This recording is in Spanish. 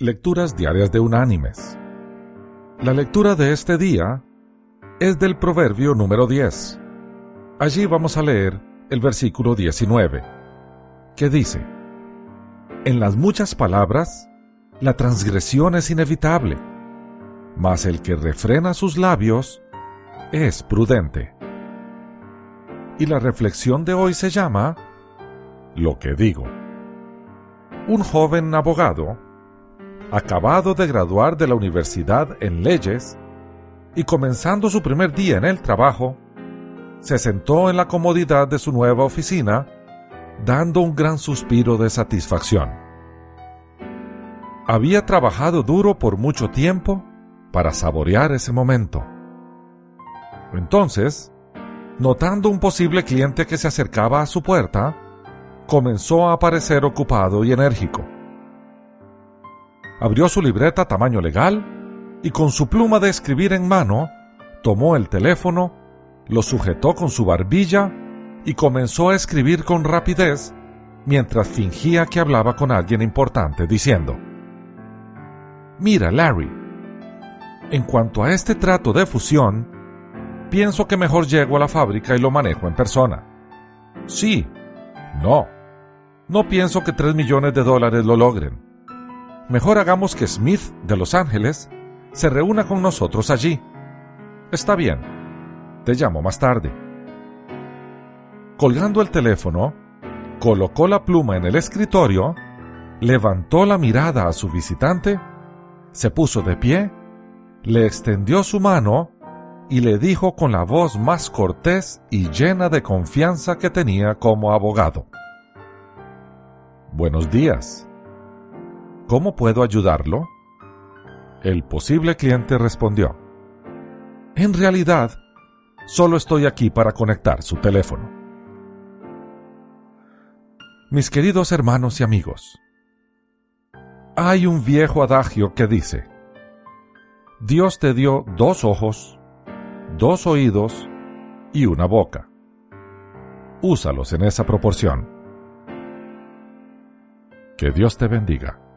Lecturas Diarias de Unánimes. La lectura de este día es del Proverbio número 10. Allí vamos a leer el versículo 19, que dice, En las muchas palabras, la transgresión es inevitable, mas el que refrena sus labios es prudente. Y la reflexión de hoy se llama Lo que digo. Un joven abogado acabado de graduar de la universidad en leyes y comenzando su primer día en el trabajo, se sentó en la comodidad de su nueva oficina, dando un gran suspiro de satisfacción. Había trabajado duro por mucho tiempo para saborear ese momento. Entonces, notando un posible cliente que se acercaba a su puerta, comenzó a parecer ocupado y enérgico abrió su libreta tamaño legal y con su pluma de escribir en mano, tomó el teléfono, lo sujetó con su barbilla y comenzó a escribir con rapidez mientras fingía que hablaba con alguien importante, diciendo, Mira, Larry, en cuanto a este trato de fusión, pienso que mejor llego a la fábrica y lo manejo en persona. Sí, no, no pienso que tres millones de dólares lo logren mejor hagamos que Smith de Los Ángeles se reúna con nosotros allí. Está bien. Te llamo más tarde. Colgando el teléfono, colocó la pluma en el escritorio, levantó la mirada a su visitante, se puso de pie, le extendió su mano y le dijo con la voz más cortés y llena de confianza que tenía como abogado. Buenos días. ¿Cómo puedo ayudarlo? El posible cliente respondió, En realidad, solo estoy aquí para conectar su teléfono. Mis queridos hermanos y amigos, hay un viejo adagio que dice, Dios te dio dos ojos, dos oídos y una boca. Úsalos en esa proporción. Que Dios te bendiga.